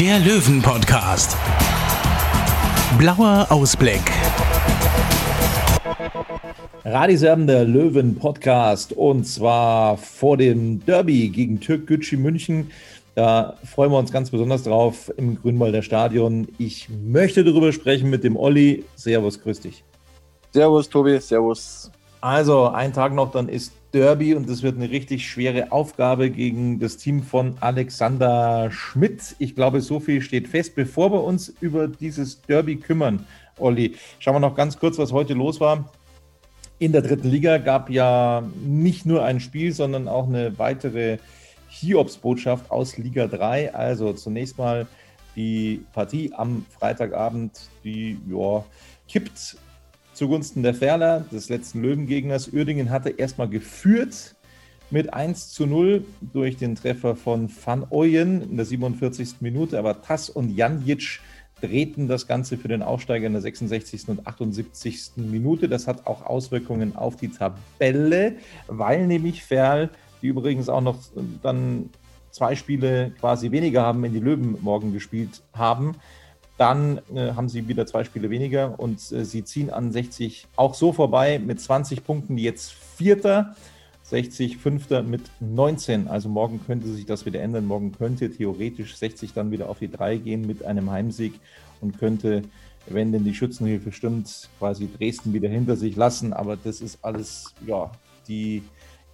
der Löwen-Podcast. Blauer Ausblick. Radiserben der Löwen Podcast und zwar vor dem Derby gegen Türk Gücü München. Da freuen wir uns ganz besonders drauf im Grünwalder Stadion. Ich möchte darüber sprechen mit dem Olli. Servus, grüß dich. Servus, Tobi, servus. Also, ein Tag noch, dann ist Derby und es wird eine richtig schwere Aufgabe gegen das Team von Alexander Schmidt. Ich glaube, so viel steht fest. Bevor wir uns über dieses Derby kümmern, Olli, schauen wir noch ganz kurz, was heute los war. In der dritten Liga gab ja nicht nur ein Spiel, sondern auch eine weitere Hiobsbotschaft aus Liga 3. Also zunächst mal die Partie am Freitagabend, die ja, kippt zugunsten der Ferler, des letzten Löwengegners. Uerdingen hatte erstmal geführt mit 1 zu 0 durch den Treffer von Van Ooyen in der 47. Minute, aber Tass und Janjic drehten das Ganze für den Aufsteiger in der 66. und 78. Minute. Das hat auch Auswirkungen auf die Tabelle, weil nämlich Ferl, die übrigens auch noch dann zwei Spiele quasi weniger haben, wenn die Löwen morgen gespielt haben, dann äh, haben sie wieder zwei Spiele weniger und äh, sie ziehen an 60 auch so vorbei mit 20 Punkten, jetzt Vierter. 60 Fünfter mit 19. Also morgen könnte sich das wieder ändern. Morgen könnte theoretisch 60 dann wieder auf die 3 gehen mit einem Heimsieg und könnte, wenn denn die Schützenhilfe stimmt, quasi Dresden wieder hinter sich lassen. Aber das ist alles, ja, die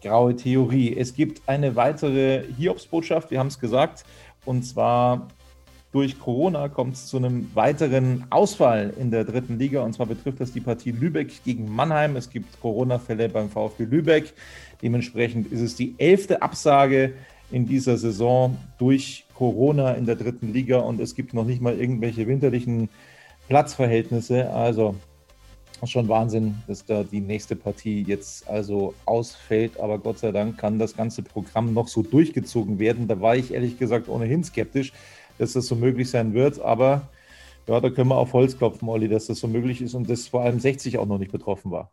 graue Theorie. Es gibt eine weitere Hiobsbotschaft, wir haben es gesagt, und zwar durch Corona kommt es zu einem weiteren Ausfall in der dritten Liga. Und zwar betrifft das die Partie Lübeck gegen Mannheim. Es gibt Corona-Fälle beim VfB Lübeck. Dementsprechend ist es die elfte Absage in dieser Saison durch Corona in der dritten Liga. Und es gibt noch nicht mal irgendwelche winterlichen Platzverhältnisse. Also schon Wahnsinn, dass da die nächste Partie jetzt also ausfällt. Aber Gott sei Dank kann das ganze Programm noch so durchgezogen werden. Da war ich ehrlich gesagt ohnehin skeptisch dass das so möglich sein wird. Aber ja, da können wir auf Holz klopfen, Olli, dass das so möglich ist und dass vor allem 60 auch noch nicht betroffen war.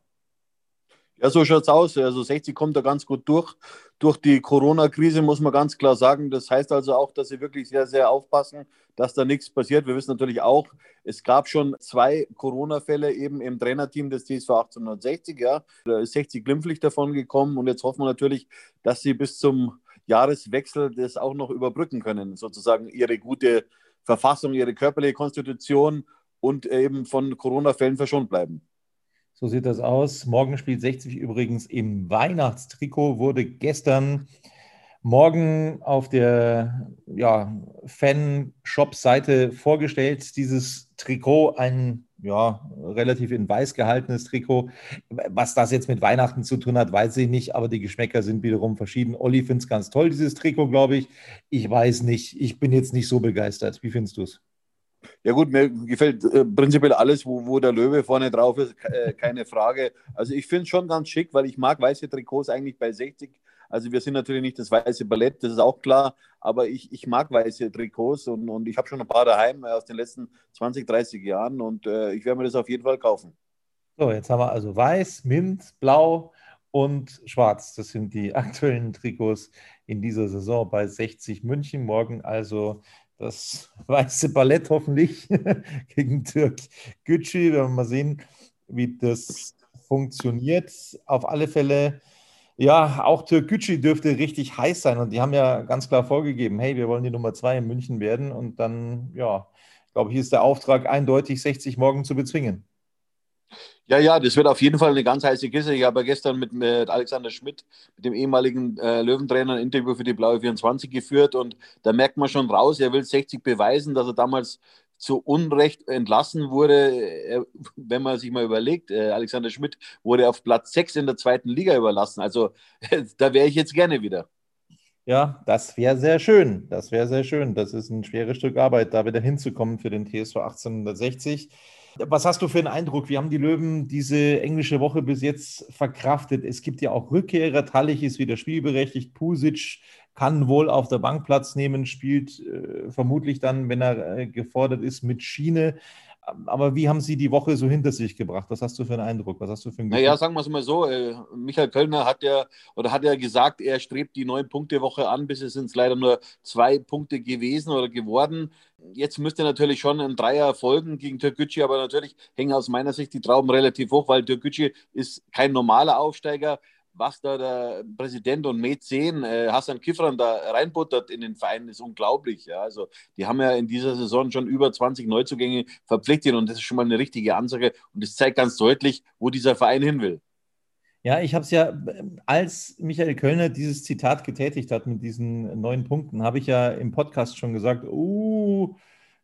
Ja, so schaut es aus. Also 60 kommt da ganz gut durch. Durch die Corona-Krise muss man ganz klar sagen. Das heißt also auch, dass sie wirklich sehr, sehr aufpassen, dass da nichts passiert. Wir wissen natürlich auch, es gab schon zwei Corona-Fälle eben im Trainerteam des TSV 1860. Ja. Da ist 60 glimpflich davon gekommen und jetzt hoffen wir natürlich, dass sie bis zum Jahreswechsel das auch noch überbrücken können, sozusagen ihre gute Verfassung, ihre körperliche Konstitution und eben von Corona-Fällen verschont bleiben. So sieht das aus. Morgen spielt 60 übrigens im Weihnachtstrikot, wurde gestern morgen auf der ja, Fan-Shop-Seite vorgestellt. Dieses Trikot, ein ja, relativ in weiß gehaltenes Trikot. Was das jetzt mit Weihnachten zu tun hat, weiß ich nicht, aber die Geschmäcker sind wiederum verschieden. Olli findet es ganz toll, dieses Trikot, glaube ich. Ich weiß nicht, ich bin jetzt nicht so begeistert. Wie findest du es? Ja gut, mir gefällt äh, prinzipiell alles, wo, wo der Löwe vorne drauf ist, äh, keine Frage. Also ich finde es schon ganz schick, weil ich mag weiße Trikots eigentlich bei 60 also wir sind natürlich nicht das weiße Ballett, das ist auch klar, aber ich, ich mag weiße Trikots und, und ich habe schon ein paar daheim aus den letzten 20, 30 Jahren und äh, ich werde mir das auf jeden Fall kaufen. So, jetzt haben wir also weiß, mint, blau und schwarz. Das sind die aktuellen Trikots in dieser Saison bei 60 München. Morgen also das weiße Ballett hoffentlich gegen Türk Gücü. Wir werden mal sehen, wie das funktioniert. Auf alle Fälle ja, auch Türkgücü dürfte richtig heiß sein und die haben ja ganz klar vorgegeben, hey, wir wollen die Nummer zwei in München werden und dann, ja, glaube ich, ist der Auftrag eindeutig, 60 morgen zu bezwingen. Ja, ja, das wird auf jeden Fall eine ganz heiße Kiste. Ich habe gestern mit, mit Alexander Schmidt, mit dem ehemaligen äh, Löwentrainer, ein Interview für die Blaue 24 geführt und da merkt man schon raus, er will 60 beweisen, dass er damals zu Unrecht entlassen wurde, wenn man sich mal überlegt, äh, Alexander Schmidt wurde auf Platz 6 in der zweiten Liga überlassen. Also da wäre ich jetzt gerne wieder. Ja, das wäre sehr schön. Das wäre sehr schön. Das ist ein schweres Stück Arbeit, da wieder hinzukommen für den TSV 1860. Was hast du für einen Eindruck? Wie haben die Löwen diese englische Woche bis jetzt verkraftet? Es gibt ja auch Rückkehrer. Tallich ist wieder spielberechtigt. Pusic kann wohl auf der Bank Platz nehmen, spielt äh, vermutlich dann, wenn er äh, gefordert ist, mit Schiene. Aber wie haben Sie die Woche so hinter sich gebracht? Was hast du für einen Eindruck? Was hast du für ein Gefühl? Naja, sagen wir es mal so. Äh, Michael Kölner hat ja oder hat ja gesagt, er strebt die neun Punkte Woche an. Bisher sind es leider nur zwei Punkte gewesen oder geworden. Jetzt müsste natürlich schon ein Dreier folgen gegen Türkgücü, aber natürlich hängen aus meiner Sicht die Trauben relativ hoch, weil Türkgücü ist kein normaler Aufsteiger was da der Präsident und Mäzen äh, Hassan Kifran da reinbuttert in den Verein, ist unglaublich. Ja. Also die haben ja in dieser Saison schon über 20 Neuzugänge verpflichtet und das ist schon mal eine richtige Ansage und das zeigt ganz deutlich, wo dieser Verein hin will. Ja, ich habe es ja, als Michael Kölner dieses Zitat getätigt hat mit diesen neun Punkten, habe ich ja im Podcast schon gesagt, uh,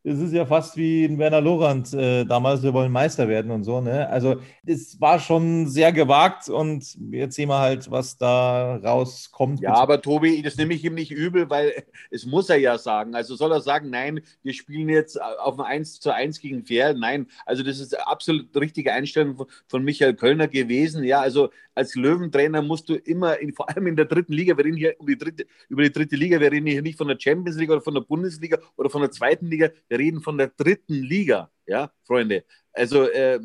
es ist ja fast wie in Werner Lorand äh, damals, wir wollen Meister werden und so. Ne? Also es war schon sehr gewagt und jetzt sehen wir halt, was da rauskommt. Ja, aber Tobi, das nehme ich ihm nicht übel, weil es muss er ja sagen. Also soll er sagen, nein, wir spielen jetzt auf ein 1 zu 1 gegen Fair. Nein, also das ist absolut richtige Einstellung von Michael Kölner gewesen. Ja, also als Löwentrainer musst du immer, in, vor allem in der dritten Liga, wir reden hier um die dritte, über die dritte Liga, wir reden hier nicht von der Champions League oder von der Bundesliga oder von der zweiten Liga, reden von der dritten Liga, ja, Freunde. Also äh,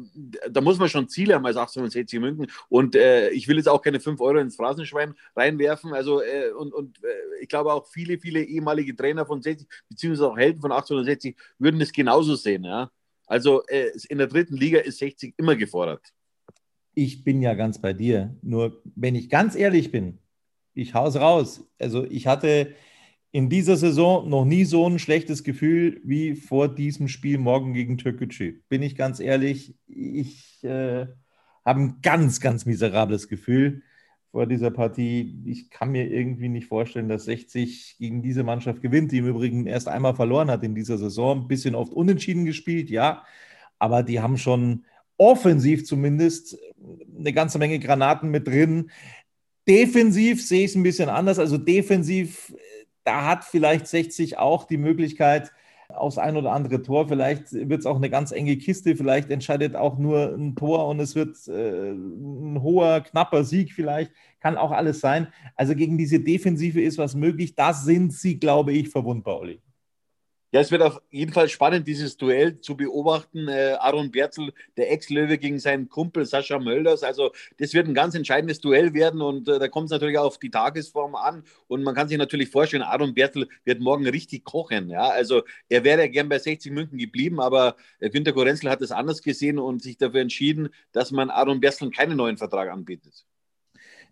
da muss man schon Ziele haben als 1860 München. Und äh, ich will jetzt auch keine 5 Euro ins Phrasenschwein reinwerfen. Also äh, und, und äh, ich glaube auch viele, viele ehemalige Trainer von 60, beziehungsweise auch Helden von 1860 würden es genauso sehen. Ja? Also äh, in der dritten Liga ist 60 immer gefordert. Ich bin ja ganz bei dir. Nur wenn ich ganz ehrlich bin, ich hau's raus. Also ich hatte in dieser Saison noch nie so ein schlechtes Gefühl wie vor diesem Spiel morgen gegen Türkgücü. Bin ich ganz ehrlich, ich äh, habe ein ganz, ganz miserables Gefühl vor dieser Partie. Ich kann mir irgendwie nicht vorstellen, dass 60 gegen diese Mannschaft gewinnt, die im Übrigen erst einmal verloren hat in dieser Saison. Ein bisschen oft unentschieden gespielt, ja, aber die haben schon offensiv zumindest eine ganze Menge Granaten mit drin. Defensiv sehe ich es ein bisschen anders. Also defensiv da hat vielleicht 60 auch die Möglichkeit, aufs ein oder andere Tor. Vielleicht wird es auch eine ganz enge Kiste, vielleicht entscheidet auch nur ein Tor und es wird äh, ein hoher, knapper Sieg vielleicht. Kann auch alles sein. Also gegen diese Defensive ist was möglich. Da sind sie, glaube ich, verwundbar, Olli. Ja, es wird auf jeden Fall spannend, dieses Duell zu beobachten. Äh, Aaron Berzel, der Ex-Löwe gegen seinen Kumpel Sascha Mölders. Also, das wird ein ganz entscheidendes Duell werden und äh, da kommt es natürlich auf die Tagesform an. Und man kann sich natürlich vorstellen, Aaron Berzel wird morgen richtig kochen. Ja, also er wäre gern bei 60 München geblieben, aber äh, Günter Gorenzel hat es anders gesehen und sich dafür entschieden, dass man Aaron Berzel keinen neuen Vertrag anbietet.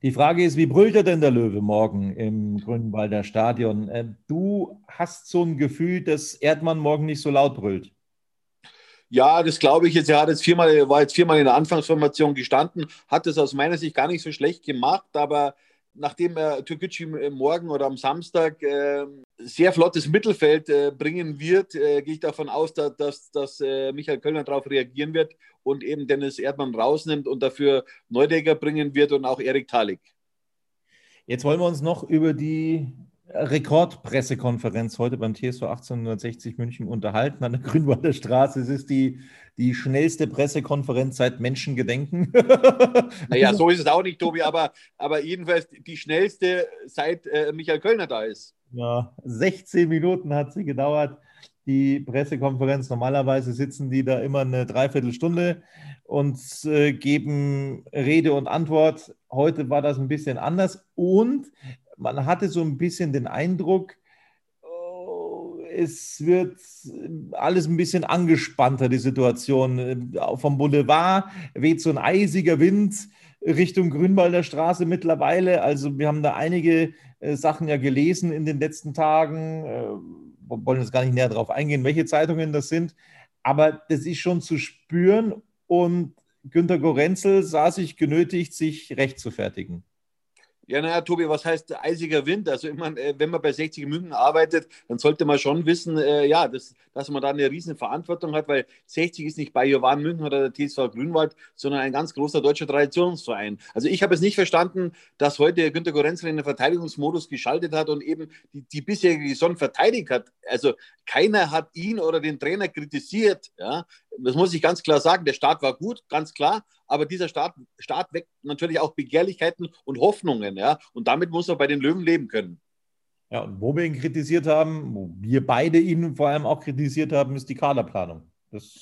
Die Frage ist, wie brüllt er denn der Löwe morgen im Grünwalder Stadion? Äh, du hast so ein Gefühl, dass Erdmann morgen nicht so laut brüllt. Ja, das glaube ich jetzt. Er hat jetzt viermal, war jetzt viermal in der Anfangsformation gestanden, hat es aus meiner Sicht gar nicht so schlecht gemacht, aber nachdem er Türkgücü morgen oder am Samstag äh, sehr flottes Mittelfeld äh, bringen wird, äh, gehe ich davon aus, dass, dass, dass äh, Michael Kölner darauf reagieren wird und eben Dennis Erdmann rausnimmt und dafür Neudecker bringen wird und auch Erik Talik. Jetzt wollen wir uns noch über die Rekordpressekonferenz heute beim TSV 1860 München unterhalten an der Grünwalder Straße. Es ist die, die schnellste Pressekonferenz seit Menschengedenken. naja, so ist es auch nicht, Tobi, aber, aber jedenfalls die schnellste seit äh, Michael Kölner da ist. Ja, 16 Minuten hat sie gedauert, die Pressekonferenz. Normalerweise sitzen die da immer eine Dreiviertelstunde und äh, geben Rede und Antwort. Heute war das ein bisschen anders und man hatte so ein bisschen den Eindruck, oh, es wird alles ein bisschen angespannter, die Situation. Vom Boulevard weht so ein eisiger Wind Richtung Grünwalder Straße mittlerweile. Also wir haben da einige äh, Sachen ja gelesen in den letzten Tagen. Äh, wollen jetzt gar nicht näher darauf eingehen, welche Zeitungen das sind. Aber das ist schon zu spüren und Günter Gorenzel sah sich genötigt, sich recht zu fertigen. Ja, naja, Tobi, was heißt eisiger Wind? Also, meine, äh, wenn man bei 60 München arbeitet, dann sollte man schon wissen, äh, ja, dass, dass man da eine riesen Verantwortung hat, weil 60 ist nicht bei Jovan München oder der TSV Grünwald, sondern ein ganz großer deutscher Traditionsverein. Also, ich habe es nicht verstanden, dass heute Günter Gorenzler in den Verteidigungsmodus geschaltet hat und eben die, die bisherige Saison verteidigt hat. Also, keiner hat ihn oder den Trainer kritisiert. Ja? Das muss ich ganz klar sagen. Der Start war gut, ganz klar aber dieser Start, Start weckt natürlich auch Begehrlichkeiten und Hoffnungen, ja. Und damit muss er bei den Löwen leben können. Ja, und wo wir ihn kritisiert haben, wo wir beide ihn vor allem auch kritisiert haben, ist die Kaderplanung. Das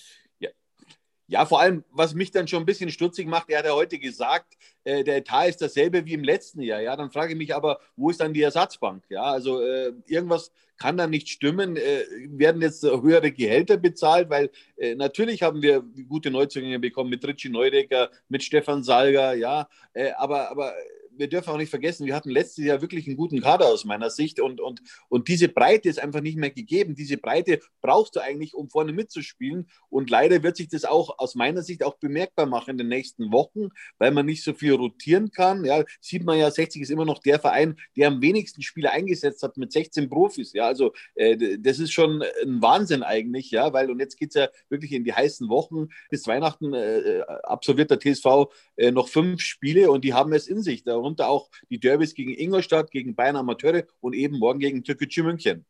ja. vor allem, was mich dann schon ein bisschen stutzig macht, er hat ja heute gesagt, äh, der Etat ist dasselbe wie im letzten Jahr. Ja, dann frage ich mich aber, wo ist dann die Ersatzbank? Ja, also äh, irgendwas kann da nicht stimmen. Äh, werden jetzt höhere Gehälter bezahlt? Weil äh, natürlich haben wir gute Neuzugänge bekommen mit Richie Neudecker, mit Stefan Salger, ja, äh, aber, aber wir dürfen auch nicht vergessen, wir hatten letztes Jahr wirklich einen guten Kader aus meiner Sicht und, und, und diese Breite ist einfach nicht mehr gegeben. Diese Breite brauchst du eigentlich, um vorne mitzuspielen und leider wird sich das auch aus meiner Sicht auch bemerkbar machen in den nächsten Wochen, weil man nicht so viel rotieren kann. Ja, sieht man ja, 60 ist immer noch der Verein, der am wenigsten Spieler eingesetzt hat mit 16 Profis. Ja, also äh, das ist schon ein Wahnsinn eigentlich, ja, weil und jetzt geht es ja wirklich in die heißen Wochen. Bis Weihnachten äh, äh absolviert der TSV äh, noch fünf Spiele und die haben es in sich. Da darunter auch die Derbys gegen Ingolstadt, gegen Bayern Amateure und eben morgen gegen Türkgücü München.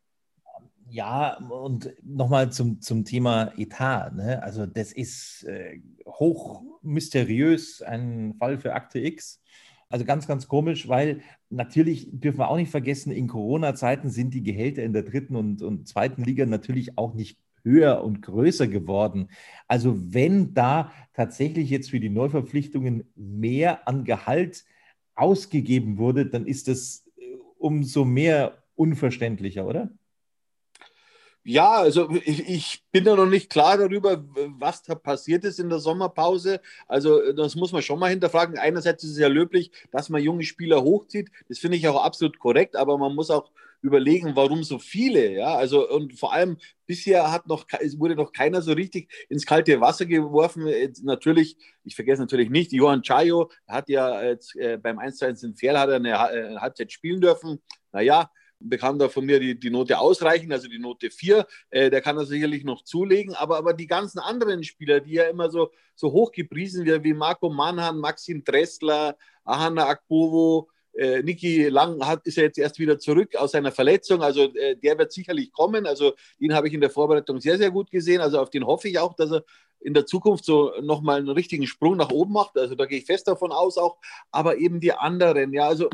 Ja, und nochmal zum, zum Thema Etat. Ne? Also das ist äh, hoch mysteriös, ein Fall für Akte X. Also ganz, ganz komisch, weil natürlich dürfen wir auch nicht vergessen, in Corona-Zeiten sind die Gehälter in der dritten und, und zweiten Liga natürlich auch nicht höher und größer geworden. Also wenn da tatsächlich jetzt für die Neuverpflichtungen mehr an Gehalt ausgegeben wurde, dann ist das äh, umso mehr unverständlicher, oder? Ja, also ich, bin da noch nicht klar darüber, was da passiert ist in der Sommerpause. Also das muss man schon mal hinterfragen. Einerseits ist es ja löblich, dass man junge Spieler hochzieht. Das finde ich auch absolut korrekt, aber man muss auch überlegen, warum so viele. Ja, also und vor allem bisher hat noch, wurde noch keiner so richtig ins kalte Wasser geworfen. Jetzt natürlich, ich vergesse natürlich nicht, Johann Chayo hat ja jetzt, äh, beim 1-1 in Pferd hat er eine, eine Halbzeit spielen dürfen. Naja, bekam von mir die, die Note ausreichen, also die Note 4. Äh, der kann das sicherlich noch zulegen, aber, aber die ganzen anderen Spieler, die ja immer so, so hoch gepriesen werden, wie Marco Mannhan, Maxim Dressler, Ahana Akbovo, äh, Niki Lang hat, ist ja jetzt erst wieder zurück aus seiner Verletzung, also äh, der wird sicherlich kommen. Also den habe ich in der Vorbereitung sehr, sehr gut gesehen. Also auf den hoffe ich auch, dass er in der Zukunft so nochmal einen richtigen Sprung nach oben macht. Also da gehe ich fest davon aus auch. Aber eben die anderen, ja, also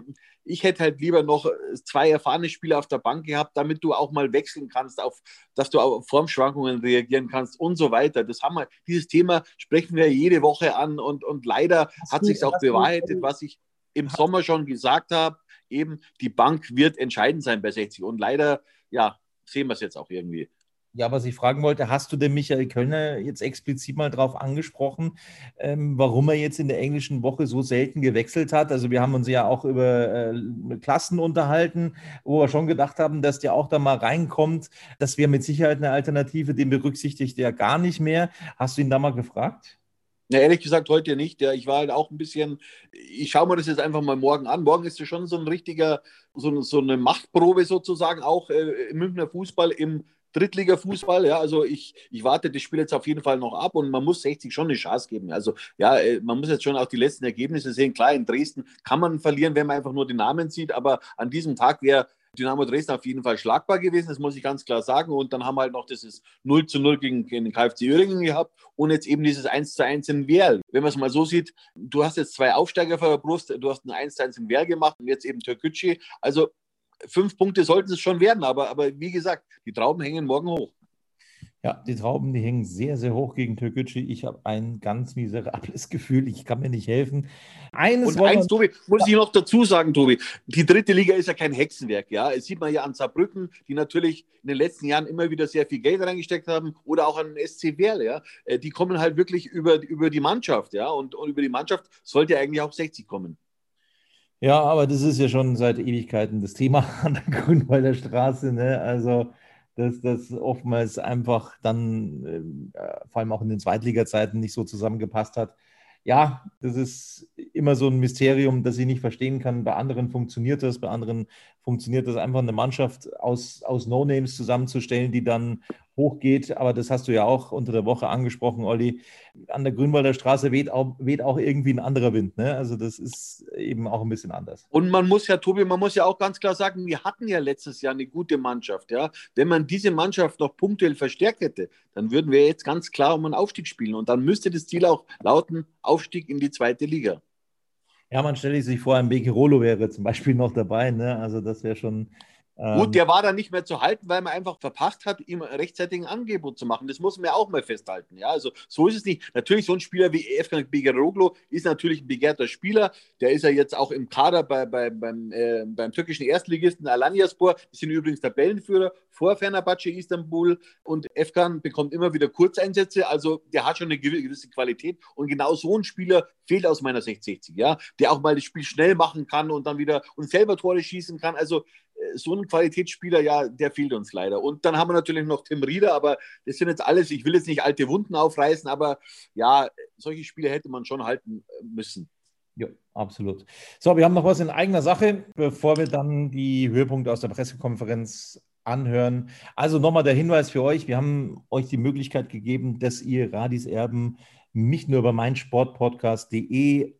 ich hätte halt lieber noch zwei erfahrene Spieler auf der Bank gehabt, damit du auch mal wechseln kannst, auf, dass du auf Formschwankungen reagieren kannst und so weiter. Das haben wir, dieses Thema sprechen wir jede Woche an und, und leider hat sich auch bewahrheitet, was ich im Sommer schon gesagt habe, eben die Bank wird entscheidend sein bei 60 und leider, ja, sehen wir es jetzt auch irgendwie. Ja, was ich fragen wollte, hast du den Michael Kölner jetzt explizit mal darauf angesprochen, ähm, warum er jetzt in der englischen Woche so selten gewechselt hat? Also wir haben uns ja auch über äh, Klassen unterhalten, wo wir schon gedacht haben, dass der auch da mal reinkommt. Das wäre mit Sicherheit eine Alternative, den berücksichtigt er gar nicht mehr. Hast du ihn da mal gefragt? Ja, ehrlich gesagt heute nicht. Ja, ich war halt auch ein bisschen, ich schaue mir das jetzt einfach mal morgen an. Morgen ist es schon so ein richtiger, so, so eine Machtprobe sozusagen, auch äh, im Münchner Fußball, im Drittliga-Fußball. Ja, also ich, ich warte das Spiel jetzt auf jeden Fall noch ab und man muss 60 schon eine Chance geben. Also ja, äh, man muss jetzt schon auch die letzten Ergebnisse sehen. Klar, in Dresden kann man verlieren, wenn man einfach nur den Namen sieht, aber an diesem Tag wäre Dynamo Dresden auf jeden Fall schlagbar gewesen, das muss ich ganz klar sagen. Und dann haben wir halt noch dieses 0 zu 0 gegen, den KfC Üringen gehabt und jetzt eben dieses 1 zu 1 in Werl. Wenn man es mal so sieht, du hast jetzt zwei Aufsteiger vor der Brust, du hast ein 1 zu 1 in Werl gemacht und jetzt eben Türkgücü. Also fünf Punkte sollten es schon werden, aber, aber wie gesagt, die Trauben hängen morgen hoch. Ja, die Trauben, die hängen sehr, sehr hoch gegen Türkgücü. Ich habe ein ganz miserables Gefühl. Ich kann mir nicht helfen. Eines Und eins, Tobi, muss ich noch dazu sagen, Tobi. Die dritte Liga ist ja kein Hexenwerk. Ja, es sieht man ja an Saarbrücken, die natürlich in den letzten Jahren immer wieder sehr viel Geld reingesteckt haben, oder auch an den SC Werl. Ja, äh, die kommen halt wirklich über, über die Mannschaft. Ja, und, und über die Mannschaft sollte eigentlich auch 60 kommen. Ja, aber das ist ja schon seit Ewigkeiten das Thema an der Grünwalder Straße. Ne? Also, dass das oftmals einfach dann, äh, vor allem auch in den Zweitliga-Zeiten, nicht so zusammengepasst hat. Ja, das ist immer immer so ein Mysterium, das ich nicht verstehen kann. Bei anderen funktioniert das, bei anderen funktioniert das einfach eine Mannschaft aus, aus No-Names zusammenzustellen, die dann hochgeht. Aber das hast du ja auch unter der Woche angesprochen, Olli. An der Grünwalder Straße weht auch, weht auch irgendwie ein anderer Wind. Ne? Also das ist eben auch ein bisschen anders. Und man muss ja, Tobi, man muss ja auch ganz klar sagen, wir hatten ja letztes Jahr eine gute Mannschaft. Ja? Wenn man diese Mannschaft noch punktuell verstärkt hätte, dann würden wir jetzt ganz klar um einen Aufstieg spielen. Und dann müsste das Ziel auch lauten, Aufstieg in die zweite Liga. Ja, man stelle sich vor, ein Bekirolo wäre zum Beispiel noch dabei. Ne? Also das wäre schon Gut, der war dann nicht mehr zu halten, weil man einfach verpasst hat, ihm rechtzeitig ein Angebot zu machen. Das muss man ja auch mal festhalten. Ja, also so ist es nicht. Natürlich, so ein Spieler wie Efkan Begeroglu ist natürlich ein begehrter Spieler. Der ist ja jetzt auch im Kader bei, bei, beim, äh, beim türkischen Erstligisten Alanyaspor. Die sind übrigens Tabellenführer vor Fenerbahce Istanbul. Und Efkan bekommt immer wieder Kurzeinsätze. Also der hat schon eine gewisse Qualität. Und genau so ein Spieler fehlt aus meiner 660, ja, der auch mal das Spiel schnell machen kann und dann wieder und selber Tore schießen kann. Also so ein Qualitätsspieler, ja, der fehlt uns leider. Und dann haben wir natürlich noch Tim Rieder, aber das sind jetzt alles, ich will jetzt nicht alte Wunden aufreißen, aber ja, solche Spiele hätte man schon halten müssen. Ja, absolut. So, wir haben noch was in eigener Sache, bevor wir dann die Höhepunkte aus der Pressekonferenz anhören. Also nochmal der Hinweis für euch, wir haben euch die Möglichkeit gegeben, dass ihr Radis Erben nicht nur über meinsportpodcast.de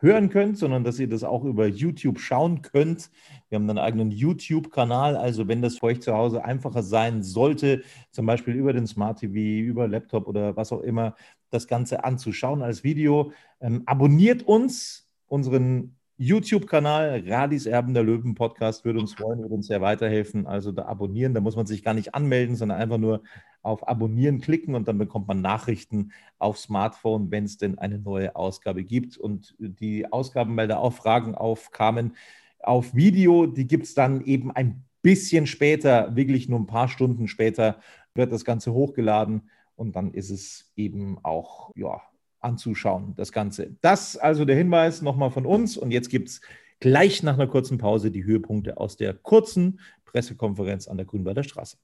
hören könnt, sondern dass ihr das auch über YouTube schauen könnt. Wir haben einen eigenen YouTube-Kanal, also wenn das für euch zu Hause einfacher sein sollte, zum Beispiel über den Smart TV, über Laptop oder was auch immer, das Ganze anzuschauen als Video, ähm, abonniert uns, unseren YouTube-Kanal Radis Erben der Löwen Podcast würde uns freuen, würde uns sehr weiterhelfen. Also da abonnieren, da muss man sich gar nicht anmelden, sondern einfach nur auf Abonnieren klicken und dann bekommt man Nachrichten auf Smartphone, wenn es denn eine neue Ausgabe gibt. Und die Ausgaben, weil da auch Fragen aufkamen, auf Video, die gibt es dann eben ein bisschen später, wirklich nur ein paar Stunden später, wird das Ganze hochgeladen und dann ist es eben auch ja, anzuschauen, das Ganze. Das also der Hinweis nochmal von uns. Und jetzt gibt es gleich nach einer kurzen Pause die Höhepunkte aus der kurzen Pressekonferenz an der Grünwalder Straße.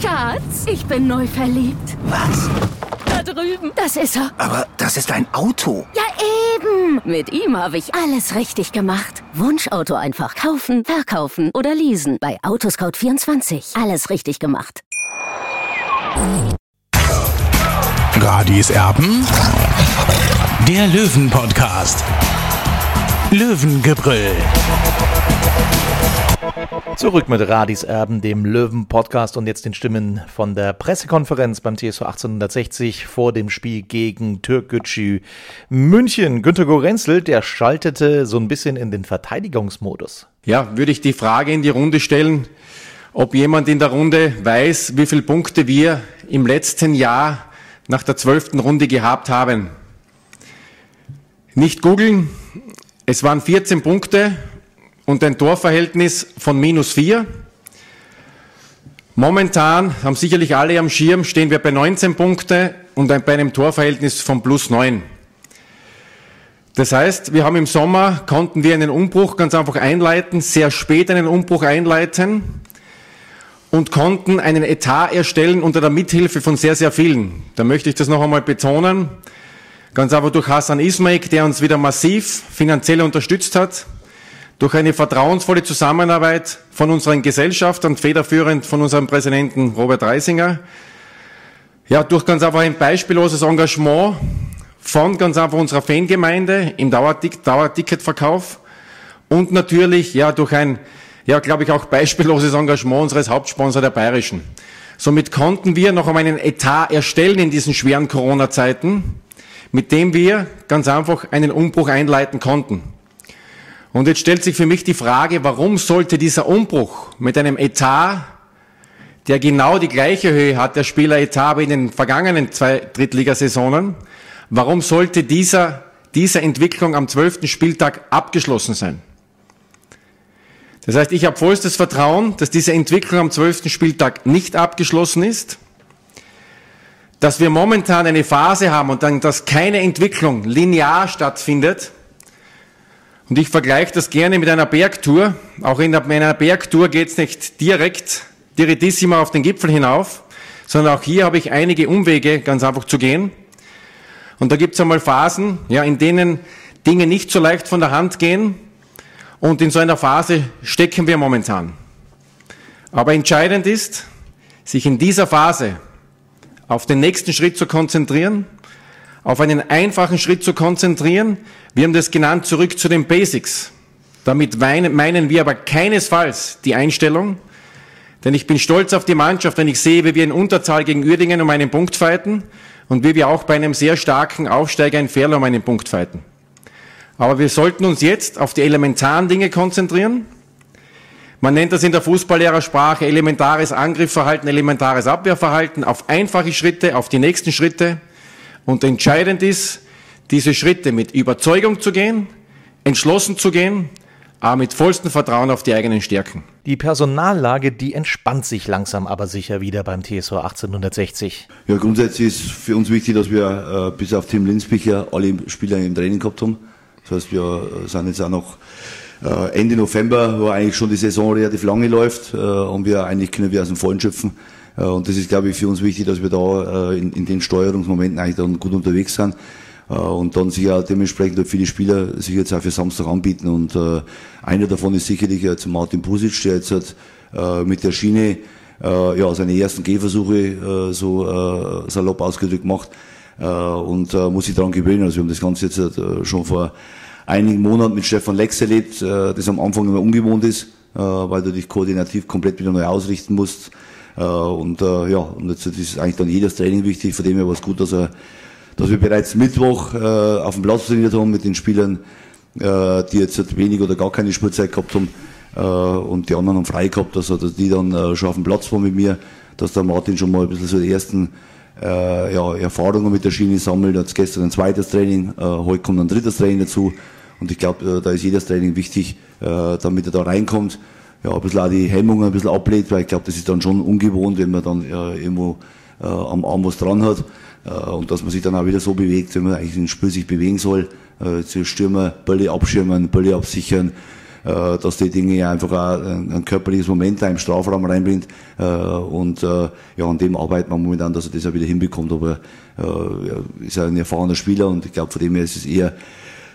Schatz, ich bin neu verliebt. Was? Da drüben. Das ist er. Aber das ist ein Auto. Ja, eben. Mit ihm habe ich alles richtig gemacht. Wunschauto einfach kaufen, verkaufen oder leasen. Bei Autoscout24. Alles richtig gemacht. Radis Erben. Der Löwen-Podcast. Löwengebrüll. Zurück mit Radis Erben, dem Löwen-Podcast und jetzt den Stimmen von der Pressekonferenz beim TSV 1860 vor dem Spiel gegen Türkgücü München. Günter Gorenzel, der schaltete so ein bisschen in den Verteidigungsmodus. Ja, würde ich die Frage in die Runde stellen, ob jemand in der Runde weiß, wie viele Punkte wir im letzten Jahr nach der zwölften Runde gehabt haben. Nicht googeln, es waren 14 Punkte und ein Torverhältnis von minus 4. Momentan haben sicherlich alle am Schirm, stehen wir bei 19 Punkte und bei einem Torverhältnis von plus 9. Das heißt, wir haben im Sommer, konnten wir einen Umbruch ganz einfach einleiten, sehr spät einen Umbruch einleiten und konnten einen Etat erstellen unter der Mithilfe von sehr, sehr vielen. Da möchte ich das noch einmal betonen. Ganz einfach durch Hassan Ismaik, der uns wieder massiv finanziell unterstützt hat, durch eine vertrauensvolle Zusammenarbeit von unseren Gesellschaftern, federführend von unserem Präsidenten Robert Reisinger, ja, durch ganz einfach ein beispielloses Engagement von ganz einfach unserer Fangemeinde im Dauerticketverkauf und natürlich, ja, durch ein ja, glaube ich, auch beispielloses Engagement unseres Hauptsponsors der Bayerischen. Somit konnten wir noch einmal einen Etat erstellen in diesen schweren Corona-Zeiten, mit dem wir ganz einfach einen Umbruch einleiten konnten. Und jetzt stellt sich für mich die Frage, warum sollte dieser Umbruch mit einem Etat, der genau die gleiche Höhe hat, der Spieleretat wie in den vergangenen zwei Drittligasaisonen, warum sollte dieser, diese Entwicklung am zwölften Spieltag abgeschlossen sein? Das heißt, ich habe vollstes Vertrauen, dass diese Entwicklung am zwölften Spieltag nicht abgeschlossen ist, dass wir momentan eine Phase haben und dann, dass keine Entwicklung linear stattfindet. Und ich vergleiche das gerne mit einer Bergtour. Auch in einer Bergtour geht es nicht direkt, direttissima auf den Gipfel hinauf, sondern auch hier habe ich einige Umwege ganz einfach zu gehen. Und da gibt es einmal Phasen, ja, in denen Dinge nicht so leicht von der Hand gehen. Und in so einer Phase stecken wir momentan. Aber entscheidend ist, sich in dieser Phase auf den nächsten Schritt zu konzentrieren, auf einen einfachen Schritt zu konzentrieren. Wir haben das genannt, zurück zu den Basics. Damit meinen wir aber keinesfalls die Einstellung, denn ich bin stolz auf die Mannschaft, wenn ich sehe, wie wir in Unterzahl gegen Uerdingen um einen Punkt fighten und wie wir auch bei einem sehr starken Aufsteiger in Ferl um einen Punkt fighten. Aber wir sollten uns jetzt auf die elementaren Dinge konzentrieren. Man nennt das in der Fußballlehrersprache elementares Angriffsverhalten, elementares Abwehrverhalten, auf einfache Schritte, auf die nächsten Schritte. Und entscheidend ist, diese Schritte mit Überzeugung zu gehen, entschlossen zu gehen, aber mit vollstem Vertrauen auf die eigenen Stärken. Die Personallage, die entspannt sich langsam aber sicher wieder beim TSV 1860. Ja, grundsätzlich ist für uns wichtig, dass wir äh, bis auf Tim Linsbicher alle Spieler im Training gehabt haben. Das heißt, wir sind jetzt auch noch äh, Ende November, wo eigentlich schon die Saison relativ lange läuft äh, und wir eigentlich können wir aus dem Vollen schöpfen. Äh, und das ist, glaube ich, für uns wichtig, dass wir da in, in den Steuerungsmomenten eigentlich dann gut unterwegs sind. Und dann sich auch dementsprechend viele Spieler sich jetzt auch für Samstag anbieten. Und einer davon ist sicherlich jetzt Martin Pusic, der jetzt hat, mit der Schiene ja, seine ersten Gehversuche so salopp ausgedrückt macht und muss sich daran gewöhnen. Also wir haben das Ganze jetzt schon vor einigen Monaten mit Stefan Lex erlebt, äh, das am Anfang immer ungewohnt ist, äh, weil du dich koordinativ komplett wieder neu ausrichten musst. Äh, und äh, ja, und jetzt ist eigentlich dann jedes Training wichtig, von dem her war es gut, dass, er, dass wir bereits Mittwoch äh, auf dem Platz trainiert haben mit den Spielern, äh, die jetzt wenig oder gar keine Spielzeit gehabt haben äh, und die anderen haben frei gehabt, also dass die dann äh, schon auf dem Platz waren mit mir, dass der Martin schon mal ein bisschen so die ersten äh, ja, Erfahrungen mit der Schiene sammelt. Jetzt gestern ein zweites Training, äh, heute kommt ein drittes Training dazu. Und ich glaube, äh, da ist jedes Training wichtig, äh, damit er da reinkommt. Ja, ein bisschen auch die Hemmungen ein bisschen ablegt, weil ich glaube, das ist dann schon ungewohnt, wenn man dann äh, irgendwo äh, am Arm was dran hat. Und dass man sich dann auch wieder so bewegt, wenn man eigentlich ein Spiel sich bewegen soll. Äh, zu Stürmer, Bälle abschirmen, Bälle absichern, dass die Dinge einfach auch ein, körperliches Moment da im Strafraum reinbringt. Äh, und äh, ja, an dem arbeiten wir momentan, dass er das auch wieder hinbekommt. Aber äh, ist ein erfahrener Spieler und ich glaube, von dem her ist es eher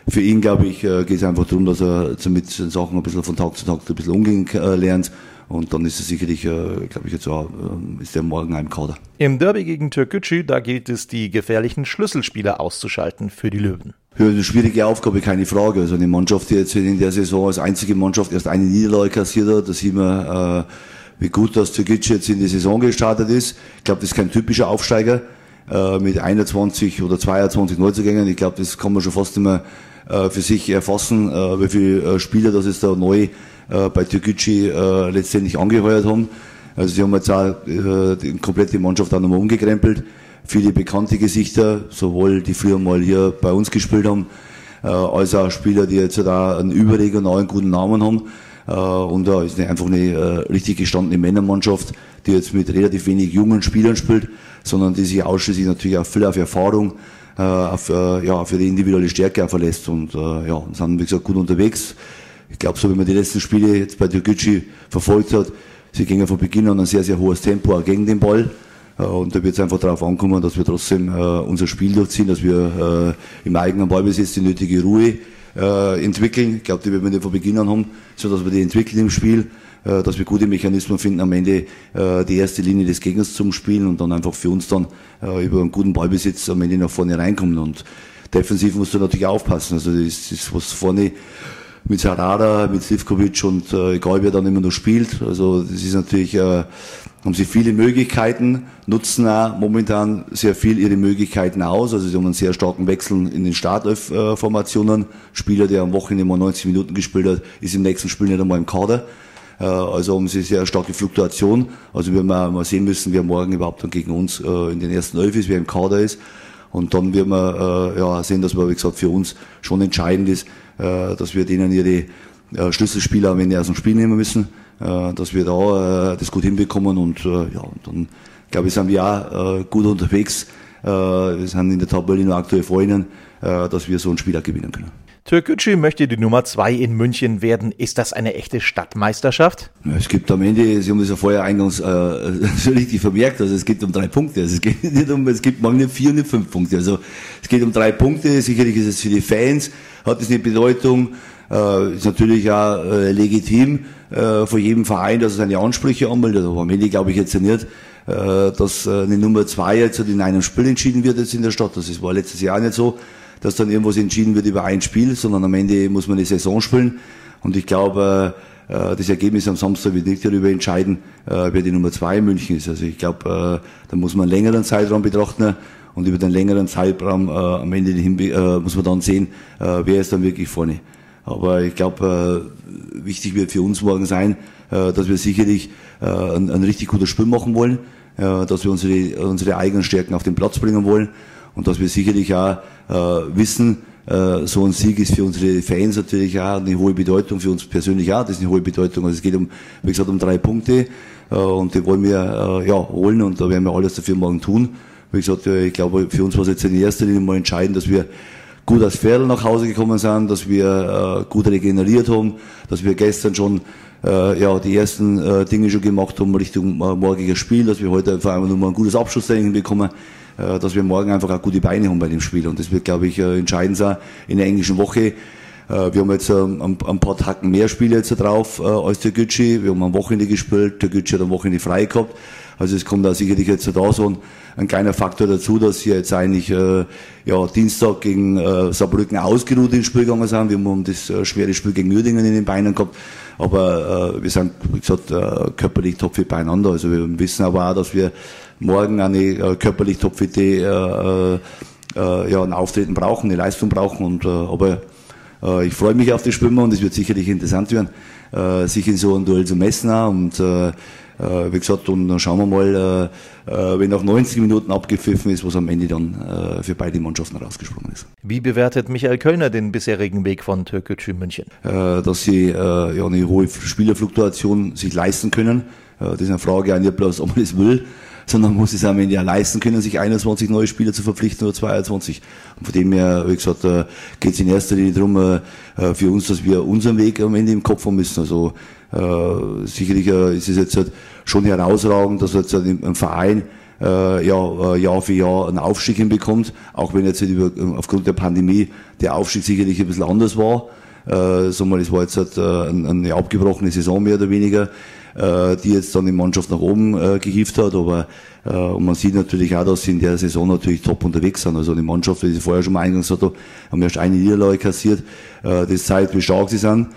für ihn, glaube ich, äh, geht es einfach darum, dass er mit den Sachen ein bisschen von Tag zu Tag ein bisschen umgehen äh, lernt. Und dann ist es sicherlich, äh, glaube ich, jetzt auch, ist der morgen ein Kader. Im Derby gegen Türkgücü, da gilt es, die gefährlichen Schlüsselspieler auszuschalten für die Löwen. Ja, eine schwierige Aufgabe, keine Frage. Also eine Mannschaft, die jetzt in der Saison als einzige Mannschaft erst eine Niederlage kassiert hat, da sieht man, wie gut das Türkgücü jetzt in die Saison gestartet ist. Ich glaube, das ist kein typischer Aufsteiger mit 21 oder 22 Neuzugängen. Ich glaube, das kann man schon fast immer äh, für sich erfassen, äh, wie viele äh, Spieler das jetzt da neu bei Türkgücü letztendlich angeheuert haben. Also sie haben jetzt auch die komplette Mannschaft auch nochmal umgekrempelt. Viele bekannte Gesichter, sowohl die früher mal hier bei uns gespielt haben, als auch Spieler, die jetzt da einen überregionalen guten Namen haben. Und da ist einfach eine richtig gestandene Männermannschaft, die jetzt mit relativ wenig jungen Spielern spielt, sondern die sich ausschließlich natürlich auch viel auf Erfahrung äh, auf, äh, ja, für die individuelle Stärke auch verlässt und äh, ja, sind, wie gesagt, gut unterwegs. Ich glaube, so wie man die letzten Spiele jetzt bei Türkgücü verfolgt hat, sie gingen von Beginn an ein sehr, sehr hohes Tempo auch gegen den Ball. Äh, und da wird es einfach darauf ankommen, dass wir trotzdem äh, unser Spiel durchziehen, dass wir äh, im eigenen Ballbesitz die nötige Ruhe entwickeln. Ich glaube, die werden wir von Beginn an haben, so dass wir die entwickeln im Spiel dass wir gute Mechanismen finden, am Ende die erste Linie des Gegners zum Spielen und dann einfach für uns dann über einen guten Ballbesitz am Ende nach vorne reinkommen. Und defensiv musst du natürlich aufpassen. Also das ist was vorne mit Sarada, mit Sivkovic und äh, egal wer dann immer noch spielt. Also das ist natürlich, äh, haben sie viele Möglichkeiten, nutzen auch momentan sehr viel ihre Möglichkeiten aus. Also sie haben einen sehr starken Wechsel in den Startelf-Formationen. Spieler, der am Wochenende mal 90 Minuten gespielt hat, ist im nächsten Spiel nicht einmal im Kader. Äh, also haben sie sehr starke Fluktuation. Also wir mal, mal sehen müssen, wer morgen überhaupt dann gegen uns äh, in den ersten Elf ist, wer im Kader ist. Und dann werden wir äh, ja, sehen, dass wir, wie gesagt, für uns schon entscheidend ist, dass wir denen ihre Schlüsselspieler wenn die aus dem Spiel nehmen müssen, dass wir da das gut hinbekommen und ja, dann glaube ich, sind wir auch gut unterwegs. wir sind in der Tabelle nur aktuell vor ihnen, dass wir so ein Spiel auch gewinnen können. Türkgücü möchte die Nummer zwei in München werden. Ist das eine echte Stadtmeisterschaft? Es gibt am Ende, Sie haben das ja vorher eingangs äh, richtig vermerkt, also es geht um drei Punkte. Also es geht nicht um, es gibt mal nicht vier, nicht fünf Punkte. Also es geht um drei Punkte. Sicherlich ist es für die Fans, hat es eine Bedeutung, äh, ist natürlich auch äh, legitim äh, von jedem Verein, dass er seine Ansprüche anmeldet. Aber am Ende glaube ich jetzt nicht, äh, dass äh, eine Nummer zwei jetzt in einem Spiel entschieden wird jetzt in der Stadt. Das war letztes Jahr nicht so dass dann irgendwas entschieden wird über ein Spiel, sondern am Ende muss man eine Saison spielen. Und ich glaube, äh, das Ergebnis am Samstag wird nicht darüber entscheiden, äh, wer die Nummer zwei in München ist. Also ich glaube, äh, da muss man einen längeren Zeitraum betrachten und über den längeren Zeitraum am Ende muss man dann sehen, wer ist dann wirklich vorne. Aber ich glaube, wichtig wird für uns morgen sein, dass wir sicherlich ein, ein richtig gutes Spiel machen wollen, dass wir unsere, unsere eigenen Stärken auf den Platz bringen wollen und dass wir sicherlich auch äh, wissen, äh, so ein Sieg ist für unsere Fans natürlich auch eine hohe Bedeutung, für uns persönlich auch, das ist eine hohe Bedeutung. Also es geht um, wie gesagt, um drei Punkte äh, und die wollen wir äh, ja, holen und da werden wir alles dafür morgen tun. Wie gesagt, äh, ich glaube, für uns war es jetzt in erster Linie mal entscheidend, dass wir gut als Pferd nach Hause gekommen sind, dass wir äh, gut regeneriert haben, dass wir gestern schon äh, ja, die ersten äh, Dinge schon gemacht haben Richtung äh, morgiges Spiel, dass wir heute einfach nur mal ein gutes Abschlusstraining bekommen. Äh, dass wir morgen einfach auch gute Beine haben bei dem Spiel. Und das wird, glaube ich, äh, entscheidend sein in der englischen Woche. Äh, wir haben jetzt ein, ein paar Tacken mehr Spiele jetzt drauf als der Gütschi. Wir haben am Wochenende gespielt, der Gütschi hat am Wochenende frei gehabt. Also es kommt da sicherlich jetzt da so ein, ein kleiner Faktor dazu, dass wir jetzt eigentlich äh, ja, Dienstag gegen äh, Saarbrücken ausgeruht ins Spiel gegangen sind. Wir haben das äh, schwere Spiel gegen Nürdingen in den Beinen gehabt. Aber äh, wir sind, wie gesagt, äh, körperlich topfit beieinander. Also wir wissen aber auch, dass wir morgen eine äh, körperlich topfitte äh, äh, ja, ein Auftreten brauchen, eine Leistung brauchen. Und, äh, aber äh, ich freue mich auf die Schwimmer und es wird sicherlich interessant werden, äh, sich in so einem Duell zu messen. Auch. Und äh, äh, wie gesagt, und dann schauen wir mal, äh, äh, wenn nach 90 Minuten abgepfiffen ist, was am Ende dann für beide Mannschaften rausgesprungen ist. Wie bewertet Michael Kölner den bisherigen Weg von Türkgücü München? Dass sie ja, eine hohe Spielerfluktuation sich leisten können. Das ist eine Frage an ihr bloß, ob man das will sondern muss es am Ende ja leisten können, sich 21 neue Spieler zu verpflichten oder 22. Und von dem her, wie gesagt, äh, geht es in erster Linie darum, äh, äh, für uns, dass wir unseren Weg am Ende im Kopf haben müssen. Also sicherlich ist es jetzt halt schon herausragend, dass jetzt halt Verein ja, Jahr für Jahr einen Aufstieg hinbekommt, auch wenn jetzt halt über, aufgrund der Pandemie der Aufstieg sicherlich ein bisschen anders war. Äh, sagen wir, es war jetzt halt, äh, eine abgebrochene Saison mehr oder weniger äh, die jetzt dann die Mannschaft nach oben äh, gehievt hat. Aber äh, und man sieht natürlich auch, dass sie in der Saison natürlich top unterwegs sind. Also die Mannschaft, wie ich vorher schon mal eingangs habe, haben erst eine Niederlage kassiert. Äh, das zeigt, wie stark sie sind.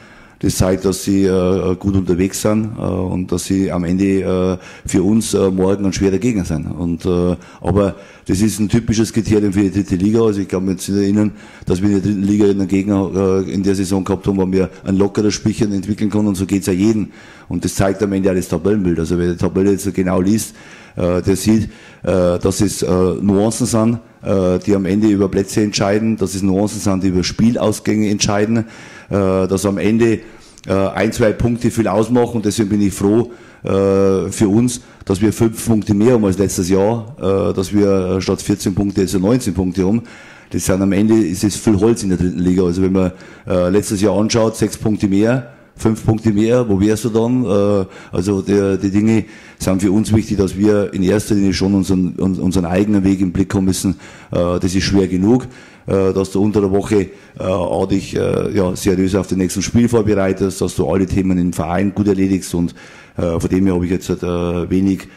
Das zeigt, dass sie äh, gut unterwegs sind äh, und dass sie am Ende äh, für uns äh, morgen ein schwerer Gegner sind. Und, äh, aber das ist ein typisches Kriterium für die dritte Liga. Also ich kann mich jetzt erinnern, dass wir in der dritten Liga einen Gegner äh, in der Saison gehabt haben, wo wir ein lockeres Spielchen entwickeln können und so geht's ja jeden. Und das zeigt am Ende das Tabellenbild. Also wer die Tabelle jetzt genau liest, äh, der sieht, äh, dass es äh, Nuancen sind, äh, die am Ende über Plätze entscheiden, dass es Nuancen sind, die über Spielausgänge entscheiden, dass am Ende äh, ein, zwei Punkte viel ausmachen deswegen bin ich froh äh, für uns, dass wir fünf Punkte mehr haben als letztes Jahr, äh, dass wir statt 14 Punkte jetzt 19 Punkte haben. Das sind am Ende ist es viel Holz in der dritten Liga. Also wenn man äh, letztes Jahr anschaut, sechs Punkte mehr, fünf Punkte mehr, wo wärst du dann? Äh, also der, die Dinge sind für uns wichtig, dass wir in erster Linie schon unseren, unseren eigenen Weg im Blick haben müssen. Äh, das ist schwer genug, äh, dass du unter der Woche auch dich ja, seriös auf den nächsten Spiel vorbereitest, dass du alle Themen im Verein gut erledigst und von dem her habe ich jetzt halt, wenig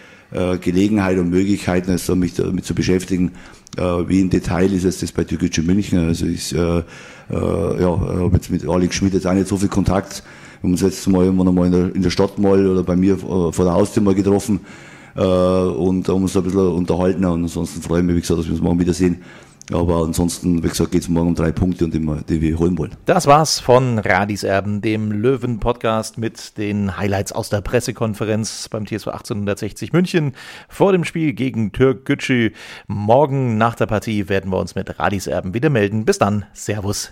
Gelegenheit und Möglichkeiten, mich damit zu beschäftigen, wie im Detail ist es das bei Türkgücü München. Also ich äh, ja, habe jetzt mit Alex Schmidt jetzt auch nicht so viel Kontakt, wir haben uns letztes Mal irgendwann einmal in der, in der Stadt mal oder bei mir äh, vor der Haustür mal getroffen äh, und haben uns ein bisschen unterhalten. Und ansonsten freue ich mich, wie gesagt, dass wir uns morgen wiedersehen. Aber ansonsten, wie gesagt, geht es morgen um drei Punkte, und die, die wir holen wollen. Das war's von Radis Erben, dem Löwen-Podcast mit den Highlights aus der Pressekonferenz beim TSV 1860 München vor dem Spiel gegen Türk Gücü. Morgen nach der Partie werden wir uns mit Radis Erben wieder melden. Bis dann. Servus.